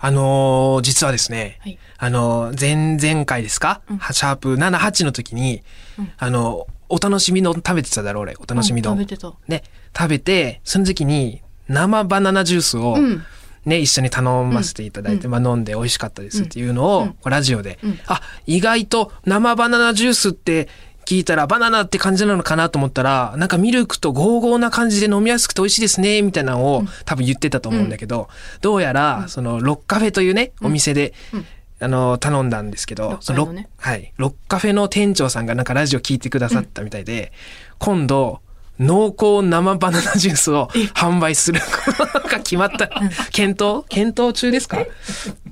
あのー実はですね、はい。あのー前々回ですか、うん。シャープ78の時に、うん。あのお楽しみ丼食べてただろう俺、お楽しみ丼。うん食べね、食べて、その時に生バナナジュースを、うん。ね、一緒に頼ませていただいて、うん。まあ飲んで美味しかったですっていうのを、ラジオで、うん。あ、意外と生バナナジュースって聞いたらバナナって感じなのかなと思ったら、なんかミルクとゴーゴーな感じで飲みやすくて美味しいですね、みたいなのを多分言ってたと思うんだけど、どうやら、そのロッカフェというね、お店で、うん。あの、頼んだんですけど、ロッカそのねはい。ロッカフェの店長さんがなんかラジオ聞いてくださったみたいで、今度、濃厚生バナナジュースを販売することが決まった。検討？検討中ですか？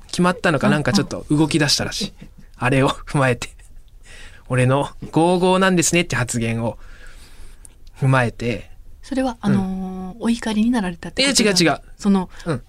決まったのか？なんかちょっと動き出したらしい。あれを踏まえて。俺のゴーゴーなんですねって発言を踏まえて、それはあのーお怒りになられたってことえ違う違う。その、うん。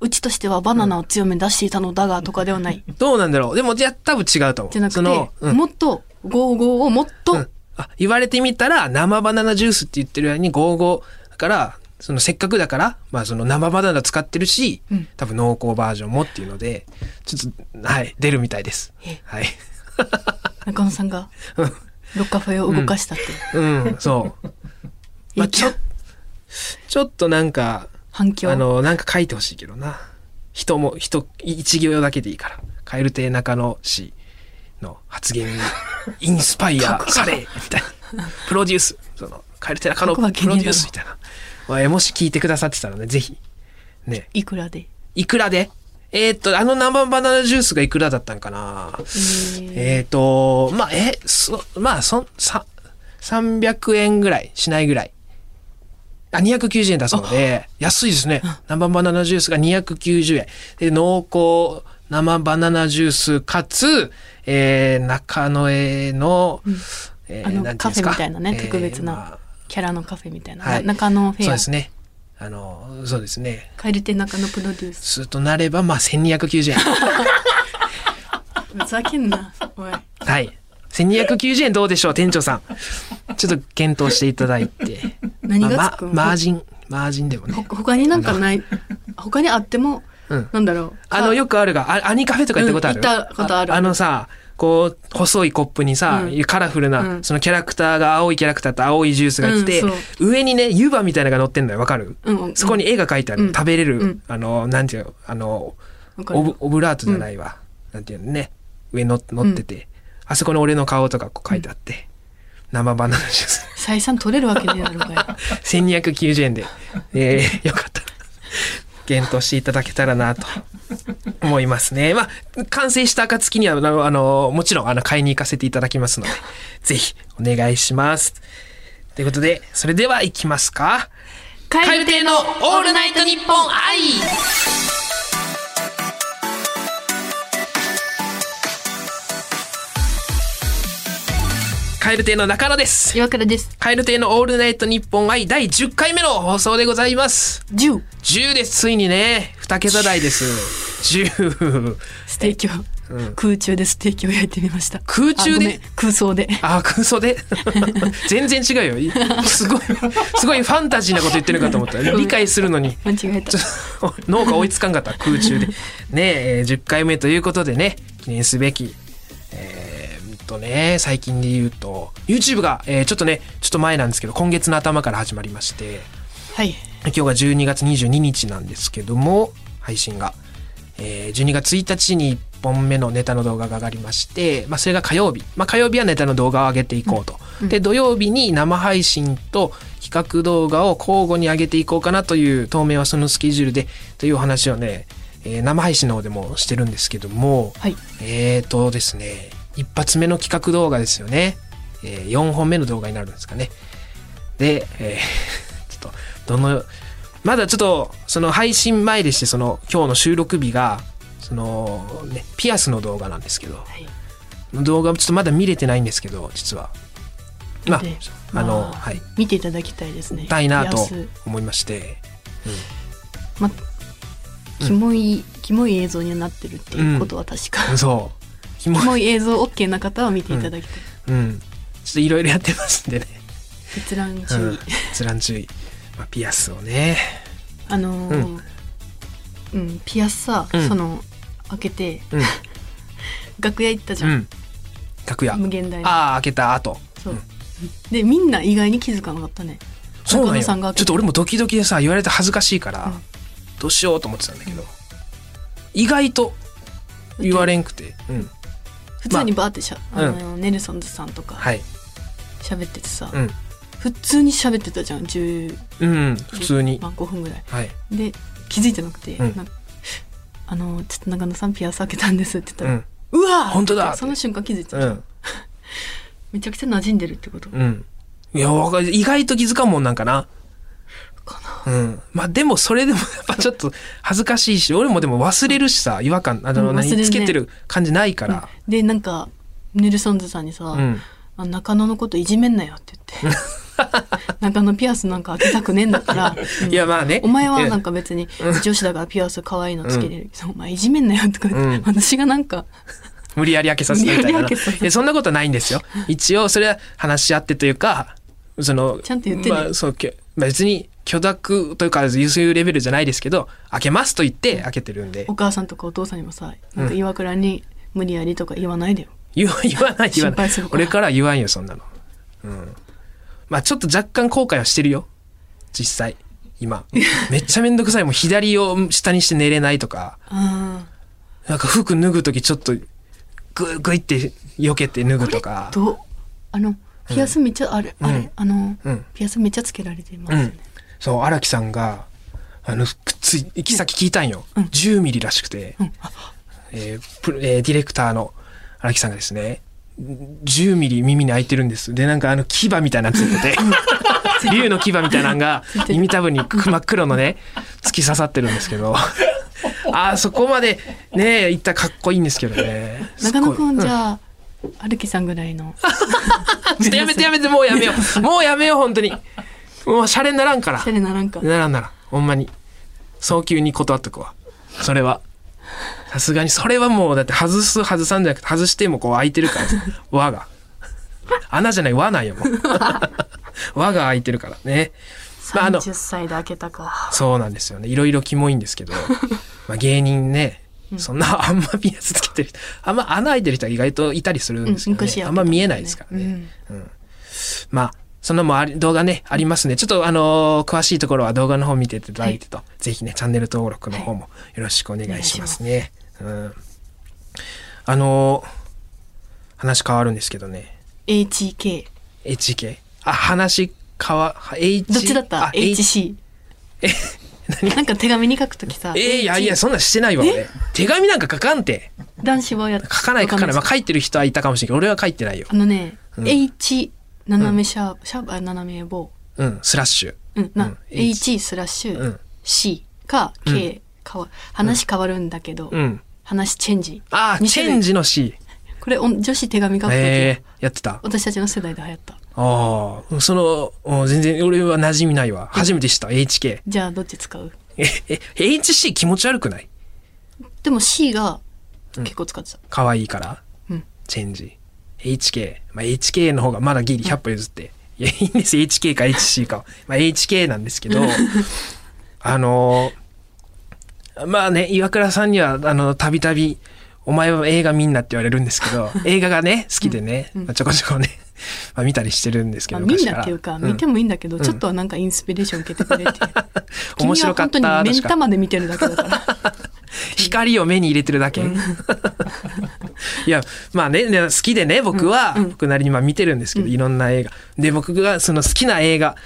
うちとしてはバナナを強めに出していたのだがとかではない、どうなんだろう。でも、じゃあ多分違うと思う。じゃなくて、うん。もっとゴーゴーをもっと、うん。あ言われてみたら生バナナジュースって言ってるようにゴーゴーだからそのせっかくだから、まあ、その生バナナ使ってるし、うん。多分濃厚バージョンもっていうのでちょっとはい出るみたいです。え。はい中野さんがロッカフェを動かしたって、うん。そう、まあ、ちょちょっとなんか反響。あのなんか書いてほしいけどな。人も人一行だけでいいから。蛙亭中野氏の発言に インスパイアされみたいな。プロデュース。その蛙亭中野プロデュースみたいな。まあえもし聞いてくださってたらねぜひ。ね。いくらで？いくらで？えーっとあの生バナナジュースがいくらだったんかな？えー。えーっとまあえそまあそんさ300円ぐらいしないぐらい。あ、290円だそうで、安いですね。生バナナジュースが290円。で、濃厚生バナナジュースかつ、えー、中野江の、うん。ですか？カフェみたいなね特別なまキャラのカフェみたいな、はい。中野フェア。あそうですね。あの、そうですね。蛙亭中野プロデュースするとなれば、まあ、1290円。ふざけんなおいはい。1290円どうでしょう、店長さん。ちょっと検討していただいて。何がつくん？まマージン、マージンでもね。ほ他になんかない？他にあっても、うんなんだろうあの、よくあるが、あアニカフェとか行ったことある、うん行ったことあるあのさ、こう、細いコップにさ、うん。カラフルな、うん。そのキャラクターが、青いキャラクターと青いジュースが来て、う。ん上にね、湯葉みたいなのが乗ってんのよ、わかる、うん。うんそこに絵が描いてある、うん。食べれる、うん。あの、なんていうの、あの、わかる。オブオブラートじゃないわ。なんていうのね、上の乗ってて、あそこに俺の顔とかこう書いてあって、生バナナジュース。採算取れるわけねえだろうがよ 1290円で、えー、よかった。ら、検討していただけたらなと思いますね。まあ、完成した暁には、あの、もちろん、あの、買いに行かせていただきますので、ぜひ、お願いします。ということで、それでは行きますか。蛙亭のオールナイトニッポン愛蛙亭の中野です。岩倉です蛙亭のオールナイトニッポン愛第10回目の放送でございます。10 10です。ついにね、2桁台です。10。ステーキを、空中でステーキを焼いてみました空中で？空想であ、空想で？全然違うよ。すごい、すごいファンタジーなこと言ってるかと思った。理解するのに。間違えた 脳が追いつかんかった空中でねえー10回目ということでね記念すべきとね最近で言うと。YouTube が、えーちょっとねちょっと前なんですけど今月の頭から始まりまして。はい。今日が12月22日なんですけども配信が、えー12月1日に1本目のネタの動画が上がりまして、まあ、それが火曜日、まあ、火曜日はネタの動画を上げていこうと、で土曜日に生配信と企画動画を交互に上げていこうかなという当面はそのスケジュールでというお話をね、えー生配信の方でもしてるんですけども、はい。えーとですね、一発目の企画動画ですよね。えー、4本目の動画になるんですかね。で、えー ちょっと、どの、まだちょっと、その配信前でして、その、今日の収録日が、その、ね、ピアスの動画なんですけど、はい。動画もちょっとまだ見れてないんですけど、実は。まあで、あの、まあはい、見ていただきたいですね。たいなと安思いまして、まキモい、キモい映像にはなってるっていうことは確か、そう。キモいキモい。映像 OK な方は見ていただきたい、うん。ちょっといろいろやってますんでね。閲覧注意、うん。閲覧注意。まあ、ピアスをね。あのーうん。うん、ピアスさ、うん。その開けてうん。楽屋行ったじゃん、うん。楽屋。無限大の。ああ開けた後。そう、でみんな意外に気づかなかったね。そうなんよ。ちょってと俺もドキドキでさ言われて恥ずかしいから、うん。どうしようと思ってたんだけど、意外と言われんくて、うん、普通にバーってしゃ、まああのネルソンズさんとかはい。喋っててさ、うん、普通に喋ってたじゃん10、うん、普通に、まあ、5分ぐらい。はい、で気づいてなくて、うん。あのちょっと中野さんピアス開けたんですって言ったら、うん。うわー本当だその瞬間気づいてたうん。めちゃくちゃ馴染んでるってこと、うん。いやわかる。意外と気づかんもんなんかなかうん、まあでもそれでもやっぱちょっと恥ずかしいし俺もでも忘れるしさ違和感あの、何つけてる感じないから、でなんかネルソンズさんにさ、うん。あ中野のこといじめんなよって言って。中野ピアスなんか開けたくねえんだから、うんいやまあね。お前はなんかか別に女子だからピアス可愛いのつけれる。けど、お前いじめんなよとか言って、うん。私がなんか無理やり開けさせてみたいな。そんなことないんですよ。一応それは話し合ってというかそのちゃんと言ってね。まあ、そう別に許諾というかそういうレベルじゃないですけど開けますと言って開けてるんで。お母さんとかお父さんにもさなんか岩倉に無理やりとか言わないでよ、言わ言わない言わない。俺からは言わんよそんなの。うん。まあちょっと若干後悔はしてるよ。実際。今。めっちゃめんどくさい。もう左を下にして寝れないとか。あなんか服脱ぐ時ちょっとググイって避けて脱ぐとーかあのピアスめっちゃあれ、あれ？あの、うん。ピアスめっちゃつけられてますよね、そう荒木さんがあのくっつい行き先聞いたんよ、10ミリらしくて、うん。えープロえーディレクターの荒木さんがですね10ミリ耳に開いてるんです。でなんかあの牙みたいなのついてて。竜の牙みたいなのが耳たぶに真っ黒のね突き刺さってるんですけど。あーそこまでね行ったらかっこいいんですけどね。中野くんじあゃあ、歩きさんぐらいの。ちょっとやめてやめてもうやめよう。もうやめよう本当にもうシャレにならんから。シャレならんか。ならんならん。ほんまに。早急に断っとくわ。それは。さすがに。それはもうだって外す外さんじゃなくて外してもこう開いてるから。輪が。穴じゃない輪なんよもう。輪が開いてるから。ね。まああの。30歳で開けたか。そうなんですよね。いろいろキモいんですけど、まあ、芸人ね。そんなあんまピアスつけてる人。あんま穴開いてる人は意外といたりするんですけど、ね。あんま見えないですからね、まあ、そんなもんあり動画ね、ありますね。ちょっとあのー詳しいところは動画の方見ていただいてと、ぜひね、チャンネル登録の方もよろしくお願いしますね。うん。あのー話変わるんですけどね、HK HK。あ、話変わ、H。どっちだった？あ H。HC なんか手紙に書くときさえーいやいや、そんなんしてないわ、俺。手紙なんか書かんて。男子はやっ書かない書かない。まあ書いてる人はいたかもしれんけど、俺は書いてないよあ。のね、うん H 斜めシャープ、シャープあ斜め棒。うん、スラッシュ。うんな、うん H スラッシュ。うん。C か K かわ話変わるんだけど、うん。話チェンジ。あー、二種類。チェンジの C。これお女子手紙書くとき、えー、やってた。私たちの世代で流行った。ああ、その、お全然俺は馴染みないわ。初めて知った、HK。じゃあどっち使う？え、え、HC 気持ち悪くない？でも C が結構使ってた、可愛いから、うん。チェンジ。HK。まあ、HK の方がまだギリ100歩譲って。いや、いいんです。HK か HC かは。まあ、HK なんですけど、あのーまあね、岩倉さんには、あの、たびたび、お前は映画見んなって言われるんですけど、映画がね、好きでね、うんまあちょこちょこね、まあ、見たりしてるんですけど、まあ、みんなっていうか、ん見てもいいんだけど、ちょっとはなんかインスピレーション受けてくれて面白かった君は本当に目ん玉で見てるだけだから 光を目に入れてるだけ。いや、まあね、ね好きでね、僕は、僕なりにまあ見てるんですけど、いろんな映画。で、僕がその好きな映画、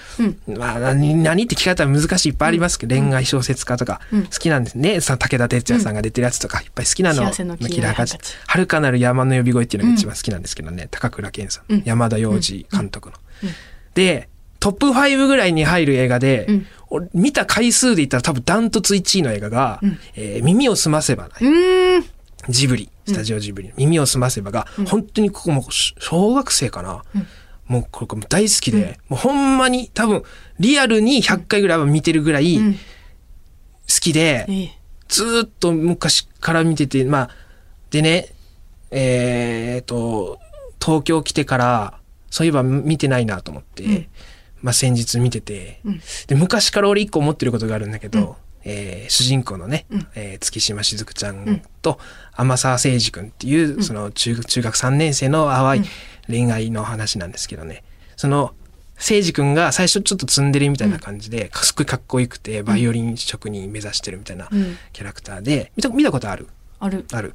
まあ何、何って聞かれたら難しいいっぱいありますけど、恋愛小説家とか、うん。好きなんですね。さ武田鉄矢さんが出てるやつとか、いっぱい好きなの。幸せの黄色いキラハチハンカチ遥かなる山の呼び声っていうのが一番好きなんですけどね、高倉健さん、うん。山田洋次監督の。うん。で、トップ5ぐらいに入る映画で、見た回数で言ったら多分ダントツ1位の映画が、うん。えー耳をすませばない。ジブリ、スタジオジブリ、耳をすませばが、本当にここもし小学生かな。うん。もうこれ大好きで、もうほんまに多分リアルに100回ぐらいは見てるぐらい好うん。きで、ええ。ずーっと昔から見てて、まあ、でね、えーっと、東京来てから、そういえば見てないなと思って、うんまあ先日見てて、うん。で、昔から俺一個思ってることがあるんだけど、えー主人公のね、うん。えー月島しずくちゃんと天沢誠二君っていう、その中中学3年生の淡い恋愛の話なんですけどね、その誠二君が最初ちょっとツンデレみたいな感じで、すっごいかっこよくてバイオリン職人目指してるみたいなうん。キャラクターで見た見たことある？ある。ある。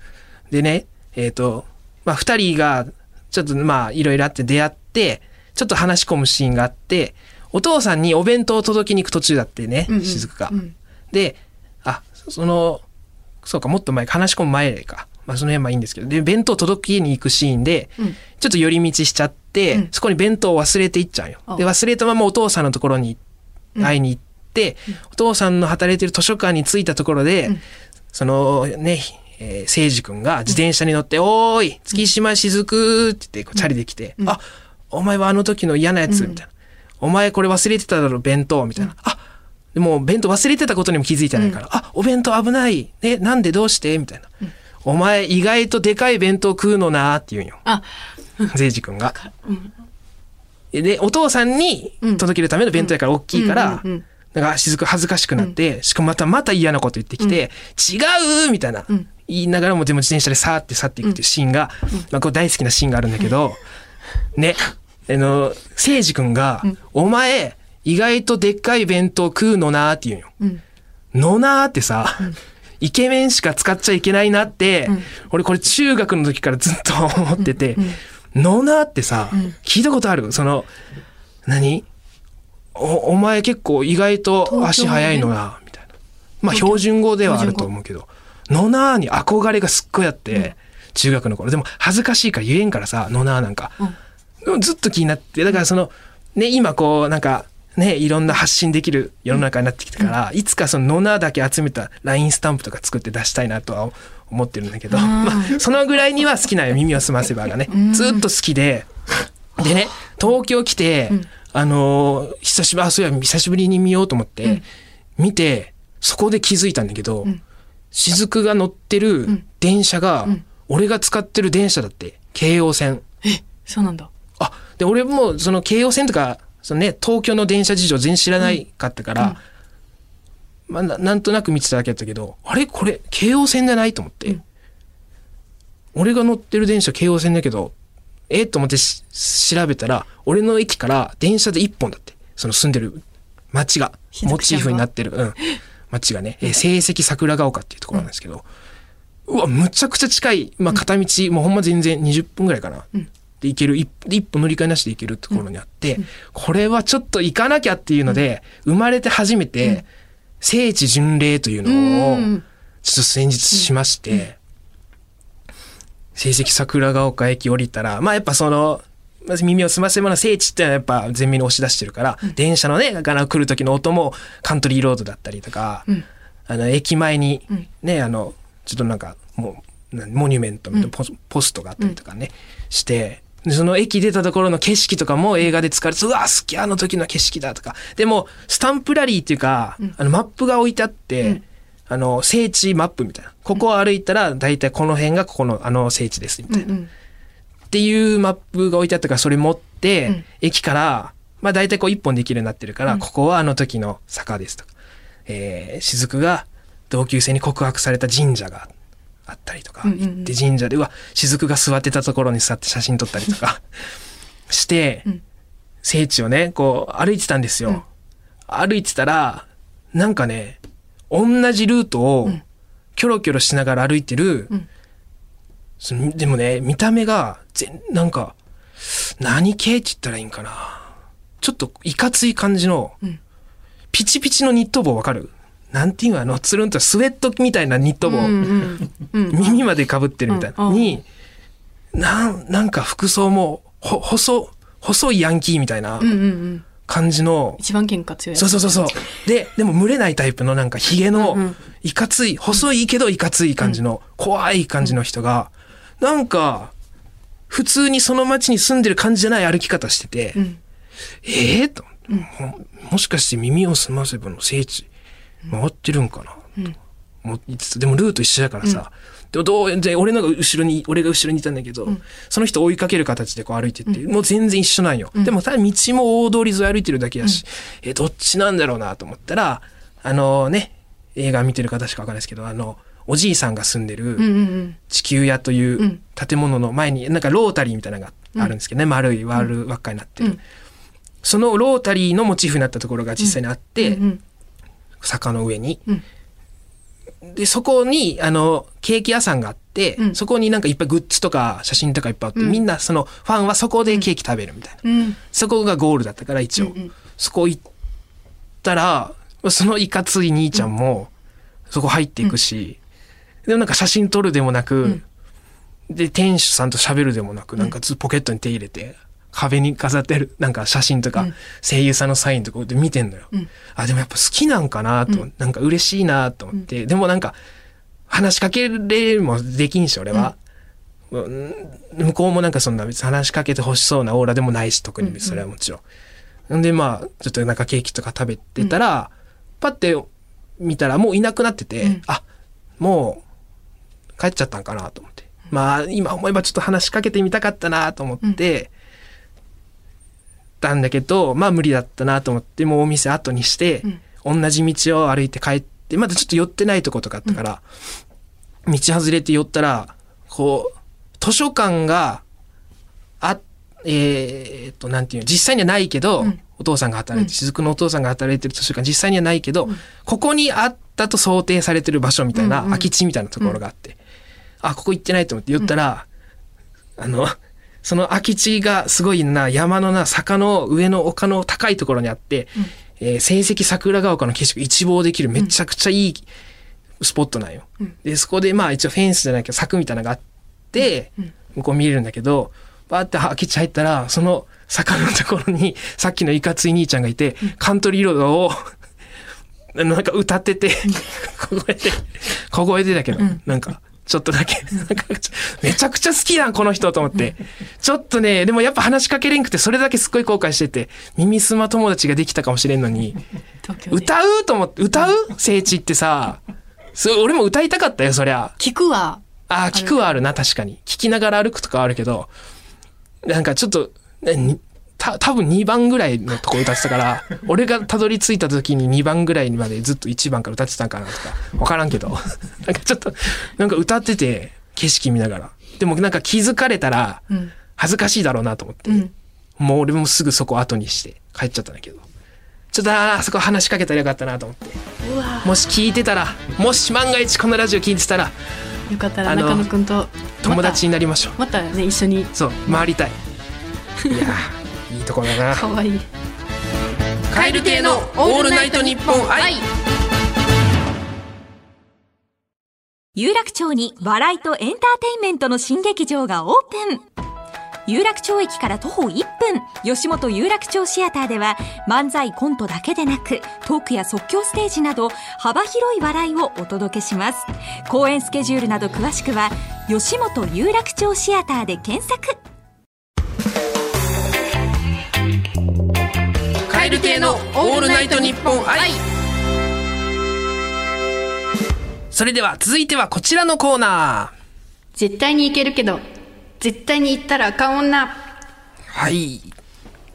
でね、えっ、と、まあ、二人が、ちょっとまあ、いろいろあって出会って、ちょっと話し込むシーンがあって、お父さんにお弁当を届けに行く途中だってね、うんうん。うん。で、あ、その、そうか、もっと前か、話し込む前か。まあ、その辺はいいんですけど、で、弁当届けに行くシーンで、うん。ちょっと寄り道しちゃって、うん。そこに弁当を忘れていっちゃうよ。あで、忘れたままお父さんのところに会いに行って、お父さんの働いてる図書館に着いたところで、うん。そのね、えー、誠司君が自転車に乗って、おーい、月島しずくって言って、チャリで来て、うん。あ、お前はあの時の嫌なやつ、うん。みたいな。お前これ忘れてただろ、弁当、みたいな。あ、でも弁当忘れてたことにも気づいてないから、あ、お弁当危ない。え、なんでどうして？みたいな。お前意外とでかい弁当食うのなーって言うんよ。あ。誠司君が。うん。で、お父さんに届けるための弁当やから大きいから、うんうんうんなんか、しずく恥ずかしくなって、しかもまた、また嫌なこと言ってきて、違うみたいな、うん。言いながらも、でも自転車でさーって去っていくっていうシーンが、まあ、これ大好きなシーンがあるんだけど、ね、あの、聖司君が、お前、意外とでっかい弁当食うのなーって言うんよ。うん。のなーってさ、イケメンしか使っちゃいけないなって、うん。俺これ中学の時からずっと思ってて、のなーってさ、ん。聞いたことある？その、何？おお前結構意外と足速いのな、みたいな。まあ標準語ではあると思うけど、のなーに憧れがすっごいあって、中学の頃。でも恥ずかしいから言えんからさ、のなーなん。か。ずっと気になって、だからその、ね、今こう、なんか、ね、いろんな発信できる世の中になってきたから、いつかそのノナだけ集めた LINE スタンプとか作って出したいなとは思ってるんだけど、うん。まあ、そのぐらいには好きなよ、耳をすませばがね。ん。ずっと好きで、でね、東京来て、あのー久しぶり、あ、そういや、久しぶりに見ようと思って、見て、そこで気づいたんだけど、ん。雫が乗ってる電車が、ん俺が使ってる電車だって、京王線。えそうなんだあ、で、俺も、その京王線とか、そのね、東京の電車事情全然知らないかったから、まあな、なんとなく見てただけだったけど、あれこれ、京王線じゃないと思って。俺が乗ってる電車京王線だけど、えと思ってし調べたら、俺の駅から電車で一本だって。その住んでる町が、モチーフになってる、うん。町がね、えー成績桜ヶ丘っていうところなんですけど、うわ、むちゃくちゃ近い、まあ、片道、もうほんま全然20分ぐらいかな。で行ける、一一歩乗り換えなしで行けるところにあって、これはちょっと行かなきゃっていうので、生まれて初めて、聖地巡礼というのをう、んちょっと先日しまして、成績桜ヶ丘駅降りたら、まあやっぱその、まず耳を澄ませばの聖地ってのはやっぱ前面に押し出してるから、電車のね、ガラ来る時の音もカントリーロードだったりとか、うん。あの、駅前にうん。ね、あの、ちょっとなんか、もう、なモニュメントみたいなポストがあったりとかね、して、でその駅出たところの景色とかも映画で使われて、うわ、好き、あの時の景色だとか。でも、スタンプラリーっていうか、あの、マップが置いてあって、うん。あの、聖地マップみたいな。ここを歩いたら、大体この辺がここの、あの聖地です、みたいな。っていうマップが置いてあったから、それ持って、うん。駅から、まあ大体こう一本できるようになってるから、うん。ここはあの時の坂ですとか、えー、雫が同級生に告白された神社があったりとか、行って神社で、うわ、雫が座ってたところに座って写真撮ったりとか して、うん。聖地をね、こう歩いてたんですよ。歩いてたら、なんかね、同じルートをん。キョロキョロしながら歩いてる、でもね、見た目が、全、なんか、何系って言ったらいいんかな。ちょっといかつい感じの、うん。ピチピチのニット帽わかる？なんていうのあの、つるんとスウェットみたいなニット帽、うんうん。うん。耳まで被ってるみたいな、うん。に、なん、なんか服装も、ほ、細、細いヤンキーみたいなうんうんうん。感じの、一番喧嘩強いそうそうそうそう。で、でも群れないタイプのなんかヒゲのうんうん、いかつい、細いけどいかつい感じの、怖い感じの人が、なんか、普通にその街に住んでる感じじゃない歩き方してて、うん。ええと、ももしかして耳を澄ませばの聖地、回ってるんかな、と思いつつ、でもルート一緒だからさ、でもどう、で、俺のが後ろに、俺が後ろにいたんだけど、その人追いかける形でこう歩いてって、もう全然一緒なんよ。でもただ道も大通り沿い歩いてるだけだし、え、どっちなんだろうなと思ったら、あのね、映画見てる方しかわかんないですけど、あの、おじいさんが住んでる。地球屋といううん。建物の前に、なんかロータリーみたいなのがあるんですけどね、丸い輪る輪っかになってる。うん。そのロータリーのモチーフになったところが実際にあって、うんうん坂の上に。うん。で、そこに、あの、ケーキ屋さんがあって、うん。そこになんかいっぱいグッズとか写真とかいっぱいあって、うん。みんなそのファンはそこでケーキ食べるみたいな。うん。そこがゴールだったから一応。そこ行ったら、そのいかつい兄ちゃんも、そこ入っていくし、でもなんか写真撮るでもなく、ん。で、店主さんと喋るでもなく、なんかずポケットに手入れて、壁に飾ってる、なんか写真とか、うん。声優さんのサインとかで見てんのよ。うん。あ、でもやっぱ好きなんかなと、うん。なんか嬉しいなと思って、でもなんか、話しかけれもできんし、俺は。うん。向こうもなんかそんな別に話しかけてほしそうなオーラでもないし、特にそれはもちろん。んで、まあ、ちょっとなんかケーキとか食べてたら、パッて見たらもういなくなってて、うん。あ、もう帰っちゃったんかなと思って。まあ、今思えばちょっと話しかけてみたかったなと思って、たんだけど、まあ無理だったなと思って、もうお店後にして、同じ道を歩いて帰って、まだちょっと寄ってないとことかあったから、道外れて寄ったら、こう、図書館が、あ、えーっと、なんていうの、実際にはないけど、うん。お父さんが働いて、雫のお父さんが働いてる図書館、実際にはないけど、ここにあったと想定されてる場所みたいな、うんうん空き地みたいなところがあって、あ、ここ行ってないと思って寄ったら、あの、その空き地がすごいな、山のな、坂の上の丘の高いところにあって、えー成績桜ヶ丘の景色一望できるめちゃくちゃいいスポットなんよ。うん。で、そこでまあ一応フェンスじゃないけど柵みたいなのがあって、うん。向こう見れるんだけど、バーって空き地入ったら、その坂のところに さっきのいかつい兄ちゃんがいて、カントリーロードを、なんか歌ってて、小声で、小声でだけど、うん。なんか、ちょっとだけ、めちゃくちゃ好きやん、この人と思って。ちょっとね、でもやっぱ話しかけれんくて、それだけすっごい後悔してて、耳すま友達ができたかもしれんのに、歌う？と思って、歌う？聖地ってさ、そう俺も歌いたかったよ、そりゃ。聞くわ。ああ、聞くはあるな、確かに。聞きながら歩くとかはあるけど、なんかちょっと、た、多分2番ぐらいのとこ歌ってたから、俺がたどり着いた時に2番ぐらいまでずっと1番から歌ってたんかなとか、わからんけど、なんかちょっと、なんか歌ってて、景色見ながら。でもなんか気づかれたら、うん。恥ずかしいだろうなと思って、うん。もう俺もすぐそこ後にして帰っちゃったんだけど、ちょっとあそこ話しかけたらよかったなと思って。もし聞いてたら、もし万が一このラジオ聞いてたら、よかったら中野くんと友達になりましょう。またまたね一緒に。そう、回りたい。いやー、いいところだな。可愛いカエル亭のオールナイトニッポン愛。有楽町に笑いとエンターテインメントの新劇場がオープン。有楽町駅から徒歩1分。吉本有楽町シアターでは漫才コントだけでなくトークや即興ステージなど幅広い笑いをお届けします。公演スケジュールなど詳しくは吉本有楽町シアターで検索カエル亭のオールナイトニッポン愛。それでは続いてはこちらのコーナ絶対に行けるけど絶対に行ったらあかん女ー。はい。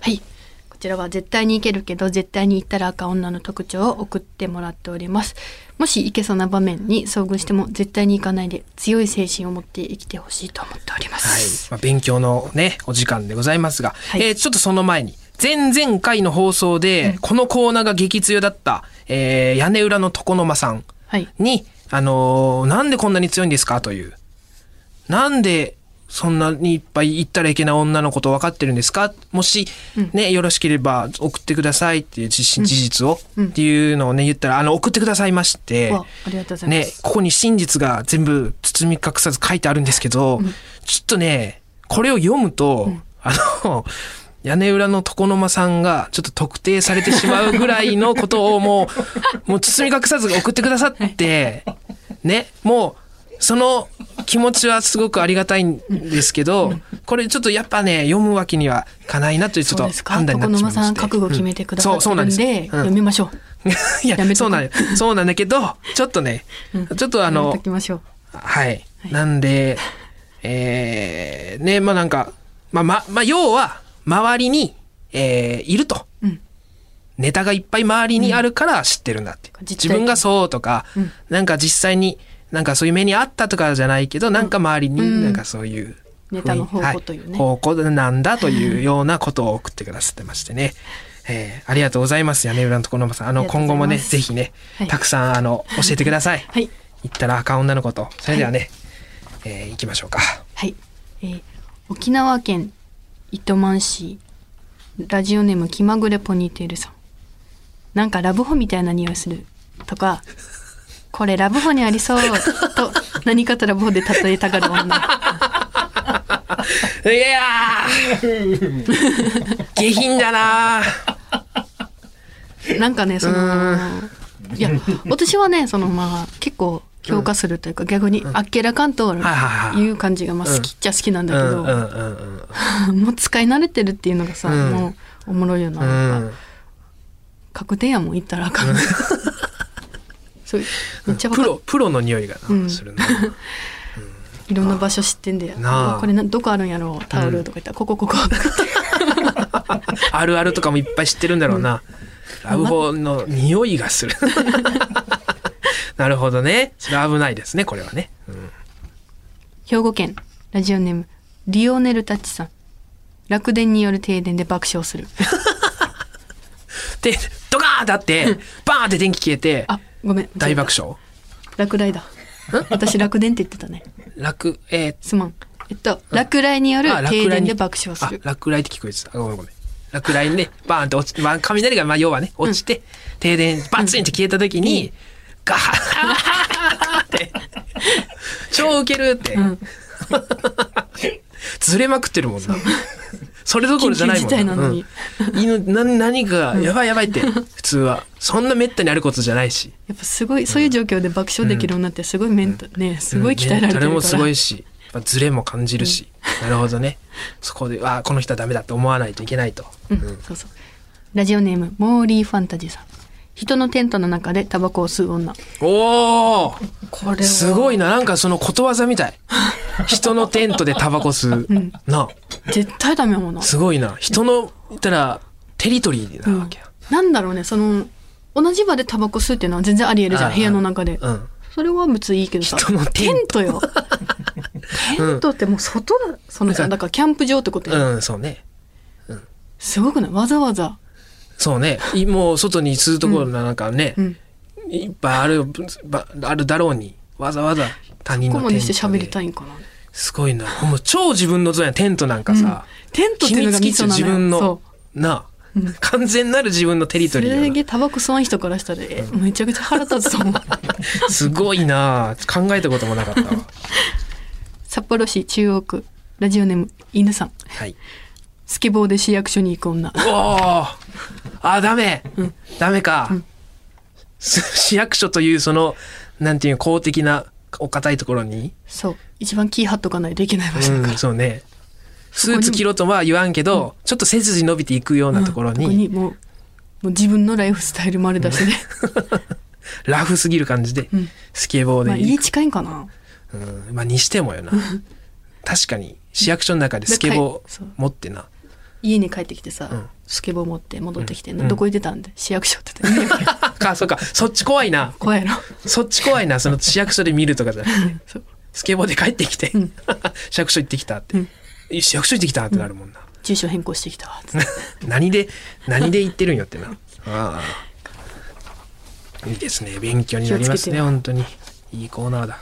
はいこちらは絶対に行けるけど絶対に行ったらあかん女の特徴を送ってもらっておりますもし行けそうな場面に遭遇しても絶対に行かないで強い精神を持って生きてほしいと思っておりまはいす、。まあ、勉強のね、お時間でございますが、はいえーちょっとその前に、前々回の放送で、このコーナーが激強だった、えー屋根裏の床の間さんはい。に、あのーなんでこんなに強いんですか？という。なんで、そんなにいっぱい言ったらいけない女のこと分かってるんですか？もし、ね、よろしければ送ってくださいっていう事事実を、うん。っていうのをね、言ったら、あの、送ってくださいまして、わありがとうございまねす、、ここに真実が全部包み隠さず書いてあるんですけど、ちょっとね、これを読むと、あの、屋根裏の床の間さんがちょっと特定されてしまうぐらいのことをもう、もう包み隠さず送ってくださって、ね、もう、その気持ちはすごくありがたいんですけど、これちょっとやっぱね、読むわけにはいかないなというちょっと判断になってしまいまして。床の間さん覚悟決めてくださうんってるんで,、そうそうなんです。うん。読みましょう。いややめそうなんそうなんだけど、ちょっとね、ちょっとあのと、きましょう。はい。なんで、えー、ね、まあなんか、まあま、まあ要は、周りに、えー、いると。うんネタがいっぱい周りにあるから知ってるんだって。実体験自分がそうとか、うんなんか実際になんかそういう目にあったとかじゃないけど、なんか周りにうんなんかそういう、ネタの方向というねは方向なんだというようなことを送ってくださってましてね。えーありがとうございます。屋根裏のところのさん。あの、今後もね、ぜひね、はいたくさん、あの、教えてください。はい。言ったら赤女のこと。それではね、えー行きましょうか。はい。えー沖縄県糸満市ラジオネーム気まぐれポニーテールさん。なんかラブホみたいな匂いするとか、これラブホにありそうと何かとラブホで例えたがる女。いやー下品だなーなんかね、その、いや、私はね、そのまあ結構強化するというか、逆にあっけらかんとはいう感じがまあ好きっちゃ好きなんだけど。もう使い慣れてるっていうのがさ、うんもうおもろいよな。うなん確定やもん言ったらあかん。そうめっちゃプロ、プロの匂いがな、うんするな。いろんな場所知ってんだよ。これなどこあるんやろうタオルとか言ったら、ここここ。あるあるとかもいっぱい知ってるんだろうな。ラブホの匂いがする。なるほどね。それは危ないですね、これはね。うん兵庫県ラジオネームリオネルタッチさん。落電による停電で爆笑する。で、ドカーンってあって、バーンって電気消えて、あ、ごめん。大爆笑？落雷だ。私落電って言ってたね。楽、えーすまん。えっと、落雷による停電で爆笑する。あ落雷って聞こえてた。あごめんごめん。落雷ね、バーンって落ちて、まあ、雷が、まあ、要はね、落ちて、停電、バツンって消えた時に、ガハッって、超ウケるって、んずれまくってるもんな。それどころじゃないもんなのにうんいいのな何か、やばいやばいって、普通は。そんな滅多にあることじゃないし。やっぱすごい、そういう状況で爆笑できるようになって、すごいメンタル、ね、すごい鍛えられてるから。誰もすごいし、ズレも感じるし。なるほどね。そこで、ああ、この人はダメだって思わないといけないと。うん、そうそう。ラジオネーム、モーリーファンタジーさん。人のテントの中でタバコを吸う女。おおこれすごいな。なんかそのことわざみたい。人のテントでタバコ吸う。な絶対ダメやもんなあ。すごいな。人の、言ったら、テリトリーなわけや。なんだろうね、その、同じ場でタバコ吸うっていうのは全然あり得るじゃん、部屋の中で。うん。それは別にいいけどさ。人のテントよ。テントってもう外だ、そのさ、だからキャンプ場ってことや。うん、そうね。すごくない？わざわざ。そうね。いもう外に吸うところなんかね、うん。いっぱいある、ばあるだろうに、わざわざ他人ここまのテントで。でして喋りたいんかな。すごいな。もう超自分の像やテントなんかさ、テントっていうのがミソなの自分のそなあ、完全なる自分のテリう。そトリーやなれだけタバコ吸わん人からしたら、えめちゃくちゃ腹立つと思う。すごいな考えたこともなかったわ。札幌市中央区、ラジオネーム、犬さん。はい。スケボーで市役所に行く女。おおあ、ダメ、ダメか、す市役所というその、なんていう公的なお堅いところに、そう。一番気張っとかないといけない場所だから。うん、そうね。スーツ着ろとは言わんけど、ちょっと背筋伸びていくようなところここに、にもう、もう自分のライフスタイル丸出しで。ラフすぎる感じで、んスケボーでまあ家近いんかな。うん、まあにしてもよな。確かに市役所の中でスケボー持ってな。家に帰ってきてさ、んスケボー持って戻ってきて、うんどこ行ってたん？で市役所って言って、か、そうか、そっち怖いな。怖いやろ。そっち怖いな。その市役所で見るとかじゃなくて、スケボーで帰ってきて、ん 市役所行ってきたって、うん市役所行ってきたってなるもんな。住所変更してきたて 何で、何で言ってるんよってな。ああ。いいですね。勉強になりますね、本当に。いいコーナーだ。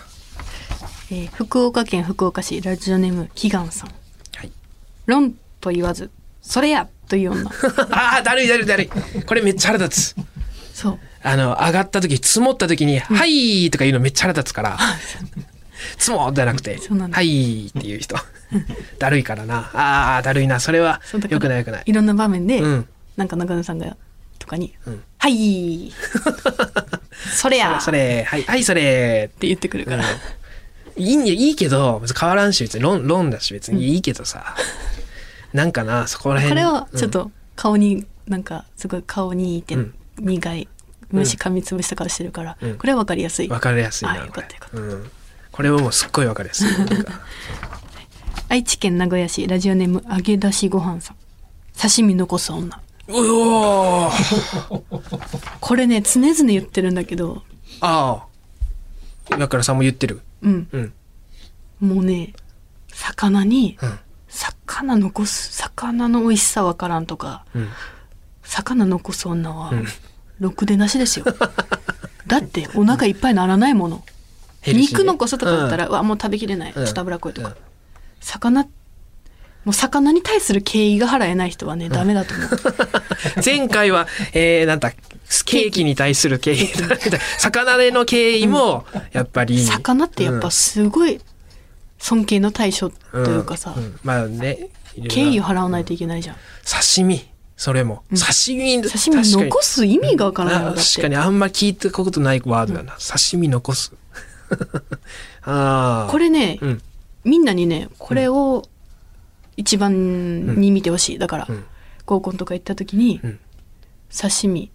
えー福岡県福岡市ラジオネーム祈願さん。はい。論と言わず、それやという女。ああ、だるいだるいだるい。これめっちゃ腹立つ。そう。あの、上がった時、積もった時に、はいとか言うのめっちゃ腹立つから。積もじゃなくてはいっていう人。だるいからな。ああ、だるいな。それはよくないよくない。いろんな場面で、うんなんか中野さんが、とかに、うんはい それやそれ、はい、はい、それ。って言ってくるから。いいんや、いいけど、変わらんし、別に論、論だし、別にいいけどさ。なんかな、そこら辺。これはちょっうんと顔に、なんかすごい顔にいて、うん苦い虫噛みつぶした顔してるから、うんこれはわかりやすい。わかりやすいな。あよかったよかったこれうん。これはもうすっごいわかりやすい。愛知県名古屋市ラジオネーム揚げ出しごはんさん。刺身残す女。うおーこれね常々言ってるんだけどああ岩倉さんも言ってるうんうんもうね魚にうん魚残す魚の美味しさわからんとかうん。魚残す女はうん。ろくでなしですよ。だってお腹いっぱいならないもの。ヘルシーね肉残すとかだったら、うわもう食べきれない。ちょっと脂っこいとか、うん。魚もう魚に対する敬意が払えない人はね、ダメだと思う。前回は、えー、なんだ、ケーキに対する敬意。魚での敬意も、やっぱり。魚ってやっぱすごい尊敬の対象とうん、いうかさ、うんまあね。敬意を払わないといけないじゃん刺身。それも。うん刺身、刺身残す意味がわからない確かにあんま聞いたことないワードだな。刺身残す。ああ。これね、うん。みんなにねこれを一番に見てほしいだから、うん合コンとか行った時に、うん刺身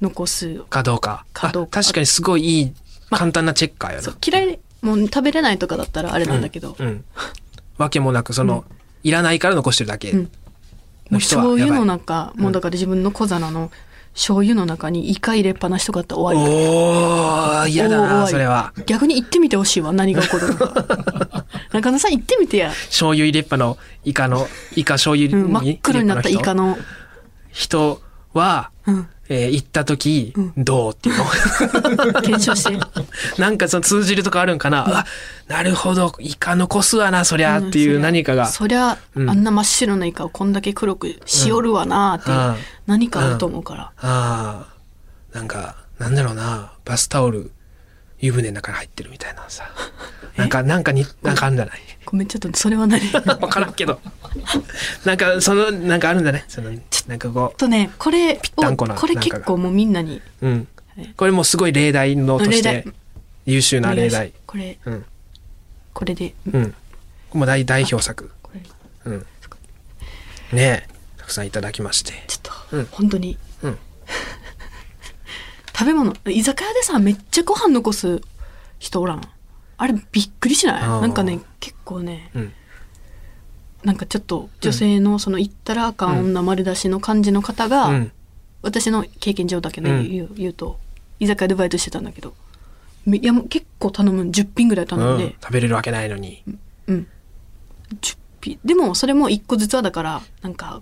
残すかどうか。かどうかあ確かにすごいいい、ま簡単なチェッカーやな。嫌いもう食べれないとかだったらあれなんだけど、うん。わけもなく、その、いらないから残してるだけ。うん。はやばい。醤油の中もうだから自分の小皿の醤油の中にイカ入れっぱなしとかだったら終わり。おー、嫌だな、それは。逆に行ってみてほしいわ何が起こるのか。中野さん行ってみてや、醤油入れっぱのイカの、イカ醤油うん、真っ黒になったイカのの、人は、うん、えー行った時、うん。どうっていうの。検証して。なんかその通じるとこあるんかな、あ、なるほど、イカ残すわな、そりゃ、っていう何かが。そりゃ、うん。あんな真っ白なイカをこんだけ黒くしおるわなっていう、うん。何かあると思うから、ああ、なんか、なんだろうな、バスタオル、湯船の中に入ってるみたいなさ。なんか、なんかに、なんかあるんじゃない？ごめんちょっとそれは何ちょっわからんけど。なんか、その、なんかあるんだね。その、なんかことねこれこれ結構もうみんなにう、うんはい。これもすごい例題のとし例て題、優秀な例題し。これうん。これでうん。もう大代表作。これうん。ねえ、たくさんいただきまして。ちょっと、うん本当にうん。食べ物。居酒屋でさめっちゃご飯残す人おらん。あれびっくりしない？なんかね結構ねうん。なんかちょっと女性のその言ったらあかん女丸出しの感じの方が、うん。私の経験上だけね、うん。言う言うと居酒屋でバイトしてたんだけど。めいやもう結構頼む。10品ぐらい頼んうん。で、食べれるわけないのに。うん、10品でもそれも1個ずつはだからなんか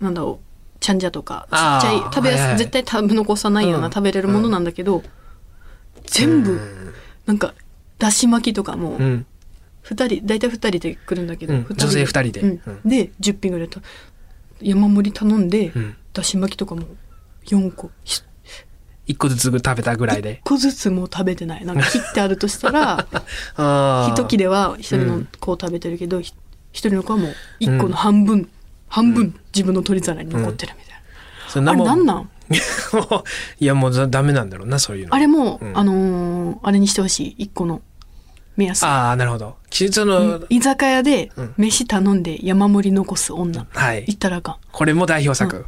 なんだろうちゃんじゃとかちっちゃい食べやす、い絶対食べ残さないような食べれるものなんだけど、全部、なんかだし巻きとかも、二人大体2人で来るんだけど、女性二人でで10品ぐらいと山盛り頼んで、だし巻きとかも4個一個ずつ食べたぐらいで1。個ずつもう食べてないなんか切ってあるとしたら。一切れは一人の子を食べてるけどひ一人の子はもう1個の半分、半分自分の取り皿に残ってるみたいな、あれそんなもん。なん？いやもうざダメなんだろうな、そういうの。あれも、うん。あのーあれにしてほしい。1個の目安。ああ、なるほど。きその、居酒屋でうん。飯頼んで山盛り残す女、はい。言ったらあかん。これも代表作。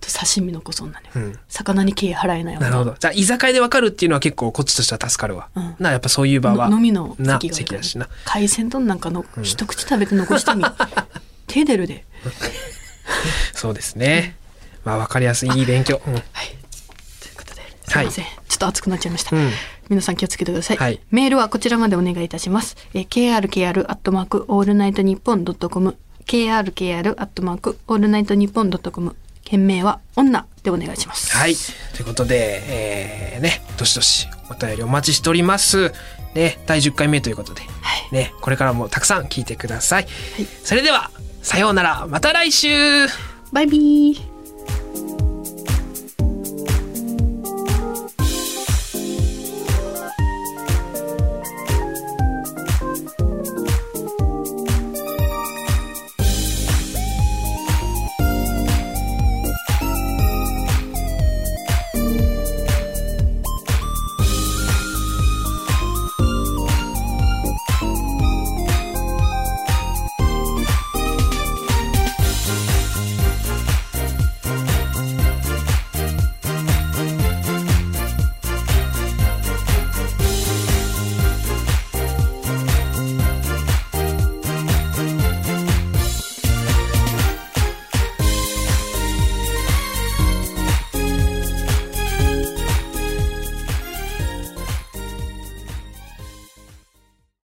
と 刺身残す女ね、うん。魚に敬意払えない女。なるほど。じゃあ、居酒屋でわかるっていうのは結構こっちとしては助かるわ。うん。な、やっぱそういう場は。の飲みのな席が席だしな。海鮮丼なんかのうん。一口食べて残してみ、手出るで そうですね。まあ、わかりやすい、いい勉強。うん。はい。ということですいません、ちょっと熱くなっちゃいました、うん。皆さん気をつけてください、はい。メールはこちらまでお願いいたします、えー、krkr アットマークオールナイトニッポンドットコム krkr アットマークオールナイトニッポンドットコム件名は女でお願いします。はい。ということで、えー、ね、どしどしお便りお待ちしております。ね、第10回目ということで、はい。ね、これからもたくさん聞いてください。はい。それでは、さようなら、また来週。バイビー。